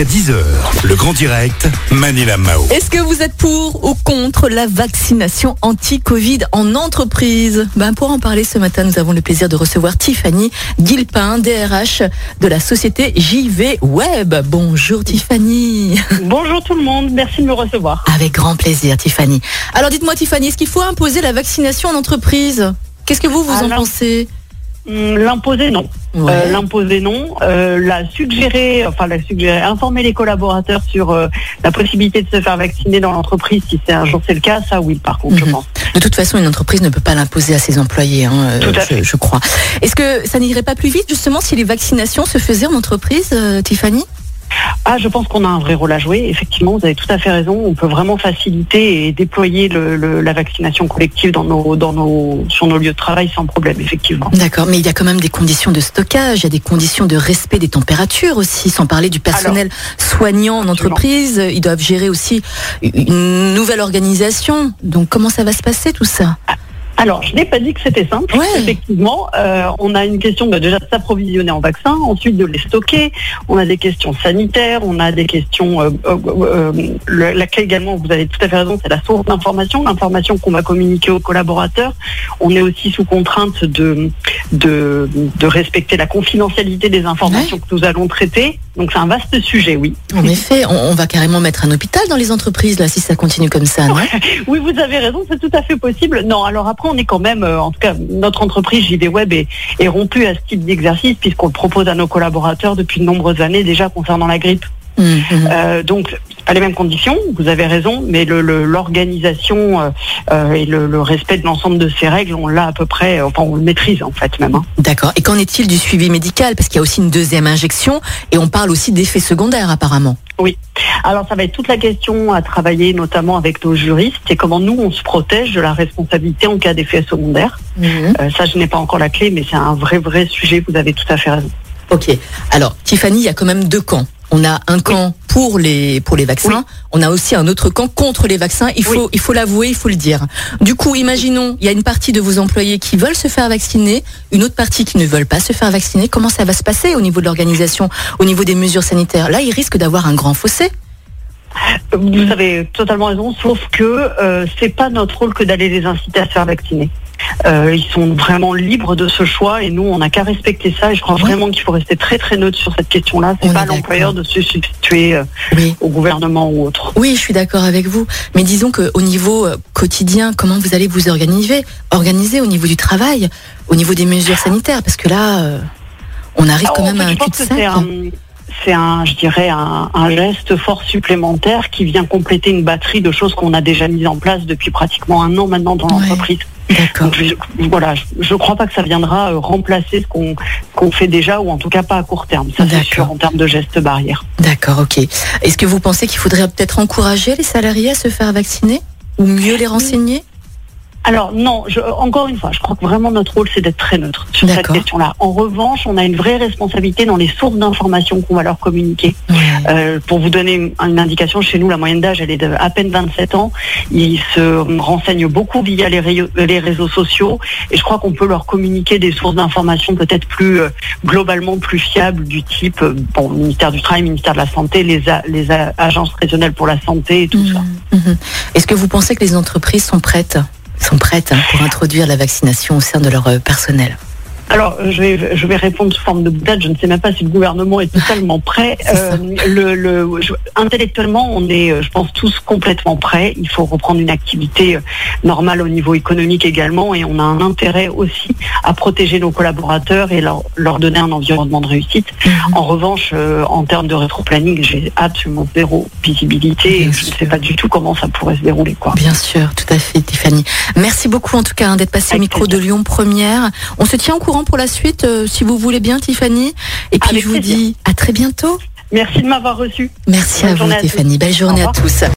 jusqu'à 10h. Le grand direct, Manila Mao. Est-ce que vous êtes pour ou contre la vaccination anti-Covid en entreprise? Ben Pour en parler ce matin, nous avons le plaisir de recevoir Tiffany Guilpin, DRH de la société JV Web. Bonjour Tiffany. Bonjour tout le monde, merci de me recevoir. Avec grand plaisir Tiffany. Alors dites-moi Tiffany, est-ce qu'il faut imposer la vaccination en entreprise? Qu'est-ce que vous, vous en pensez? L'imposer non. Ouais. Euh, L'imposer non. Euh, la suggérer, enfin la suggérer, informer les collaborateurs sur euh, la possibilité de se faire vacciner dans l'entreprise si c'est un jour c'est le cas, ça oui par contre je Mhm. pense. De toute façon, une entreprise ne peut pas l'imposer à ses employés, hein, Tout à je, fait. je crois. Est-ce que ça n'irait pas plus vite justement si les vaccinations se faisaient en entreprise, Tiffany? Ah je pense qu'on a un vrai rôle à jouer. Effectivement, vous avez tout à fait raison. On peut vraiment faciliter et déployer le, le- la vaccination collective dans nos, dans nos, sur nos lieux de travail sans problème, effectivement. D'accord, mais il y a quand même des conditions de stockage, il y a des conditions de respect des températures aussi, sans parler du personnel soignant en entreprise. Ils doivent gérer aussi une nouvelle organisation. Donc comment ça va se passer tout ça? Alors, je n'ai pas dit que c'était simple. Ouais. Effectivement, euh, on a une question bah, déjà de s'approvisionner en vaccins, ensuite de les stocker. On a des questions sanitaires, on a des questions. Euh, euh, euh, le- la clé également, vous avez tout à fait raison, c'est la source d'information, l'information qu'on va communiquer aux collaborateurs. On est aussi sous contrainte de de, de respecter la confidentialité des informations que nous allons traiter. Donc c'est un vaste sujet, oui. En effet, on, on va carrément mettre un hôpital dans les entreprises là si ça continue comme ça, non? Oui, vous avez raison, c'est tout à fait possible. Non, alors après, on est quand même, euh, en tout cas, notre entreprise JV Web est, est rompue à ce type d'exercice puisqu'on le propose à nos collaborateurs depuis de nombreuses années déjà concernant la grippe. Hum, hum. Euh, donc, pas les mêmes conditions, vous avez raison, mais le- le- l'organisation euh, euh, et le, le respect de l'ensemble de ces règles, on l'a à peu près, enfin, on le maîtrise en fait même. hein. D'accord. Et qu'en est-il du suivi médical? Parce qu'il y a aussi une deuxième injection et on parle aussi d'effets secondaires apparemment. Alors, ça va être toute la question à travailler, notamment avec nos juristes, et comment nous, on se protège de la responsabilité en cas d'effet secondaire. Euh, ça, je n'ai pas encore la clé, mais c'est un vrai, vrai sujet. Vous avez tout à fait raison. Ok. Alors, Tiffany, il y a quand même deux camps. On a un camp pour les pour les vaccins. On a aussi un autre camp contre les vaccins. Il faut il faut l'avouer, il faut le dire. Du coup, imaginons, il y a une partie de vos employés qui veulent se faire vacciner, une autre partie qui ne veulent pas se faire vacciner. Comment ça va se passer au niveau de l'organisation, au niveau des mesures sanitaires? Là, il risque d'avoir un grand fossé. Vous avez totalement raison, sauf que euh, c'est pas notre rôle que d'aller les inciter à se faire vacciner. Euh, ils sont vraiment libres de ce choix et nous, on n'a qu'à respecter ça. Et je crois Oui. vraiment qu'il faut rester très très neutre sur cette question-là. C'est pas l'employeur de se substituer euh, Oui. au gouvernement ou autre. Oui, je suis d'accord avec vous. Mais disons qu'au niveau euh, quotidien, comment vous allez vous organiser, organiser au niveau du travail, au niveau des mesures sanitaires, parce que là, euh, on arrive Alors, quand en même fait, à un pense que cul-de-sac. c'est un, c'est un, je dirais, un, un geste fort supplémentaire qui vient compléter une batterie de choses qu'on a déjà mises en place depuis pratiquement un an maintenant dans Ouais. l'entreprise. D'accord. Voilà, je ne crois pas que ça viendra euh, remplacer ce qu'on fait déjà, ou en tout cas pas à court terme. Ça, c'est sûr, en termes de gestes barrières. D'accord, ok. Est-ce que vous pensez qu'il faudrait peut-être encourager les salariés à se faire vacciner ou mieux les renseigner? Alors non, je, encore une fois, je crois que vraiment notre rôle c'est d'être très neutre sur cette question-là. En revanche, on a une vraie responsabilité dans les sources d'informations qu'on va leur communiquer. Euh, pour vous donner une, une indication, chez nous, la moyenne d'âge, elle est de à peine 27 ans. Ils se renseignent beaucoup via les, réseaux- les réseaux sociaux et je crois qu'on peut leur communiquer des sources d'informations peut-être plus euh, globalement plus fiables du type, euh, bon, ministère du Travail, ministère de la Santé, les, a- les a- agences régionales pour la santé et tout ça. Mhm, mhm. Est-ce que vous pensez que les entreprises sont prêtes? Sont prêtes hein, pour introduire la vaccination au sein de leur euh, personnel Alors, euh, je vais, je vais répondre sous forme de boutade. Je ne sais même pas si le gouvernement est totalement prêt. Euh, le, le- je- intellectuellement, on est, euh, je pense, tous complètement prêts. Il faut reprendre une activité normale au niveau économique également. Et on a un intérêt aussi à protéger nos collaborateurs et leur, leur donner un environnement de réussite. Mhm. En revanche, euh, en termes de rétroplanning, j'ai absolument zéro visibilité. Et je ne sais pas du tout comment ça pourrait se dérouler. Quoi. Bien sûr, tout à fait, Tiffany. Merci beaucoup en tout cas hein, d'être passé au micro de. Lyon Première. On se tient au courant pour la suite, euh, si vous voulez bien, Tiffany. Et puis Avec je vous plaisir. dis à très bientôt. Merci de m'avoir reçu. Merci Bonne à vous, à. Tiffany. Belle journée à tous.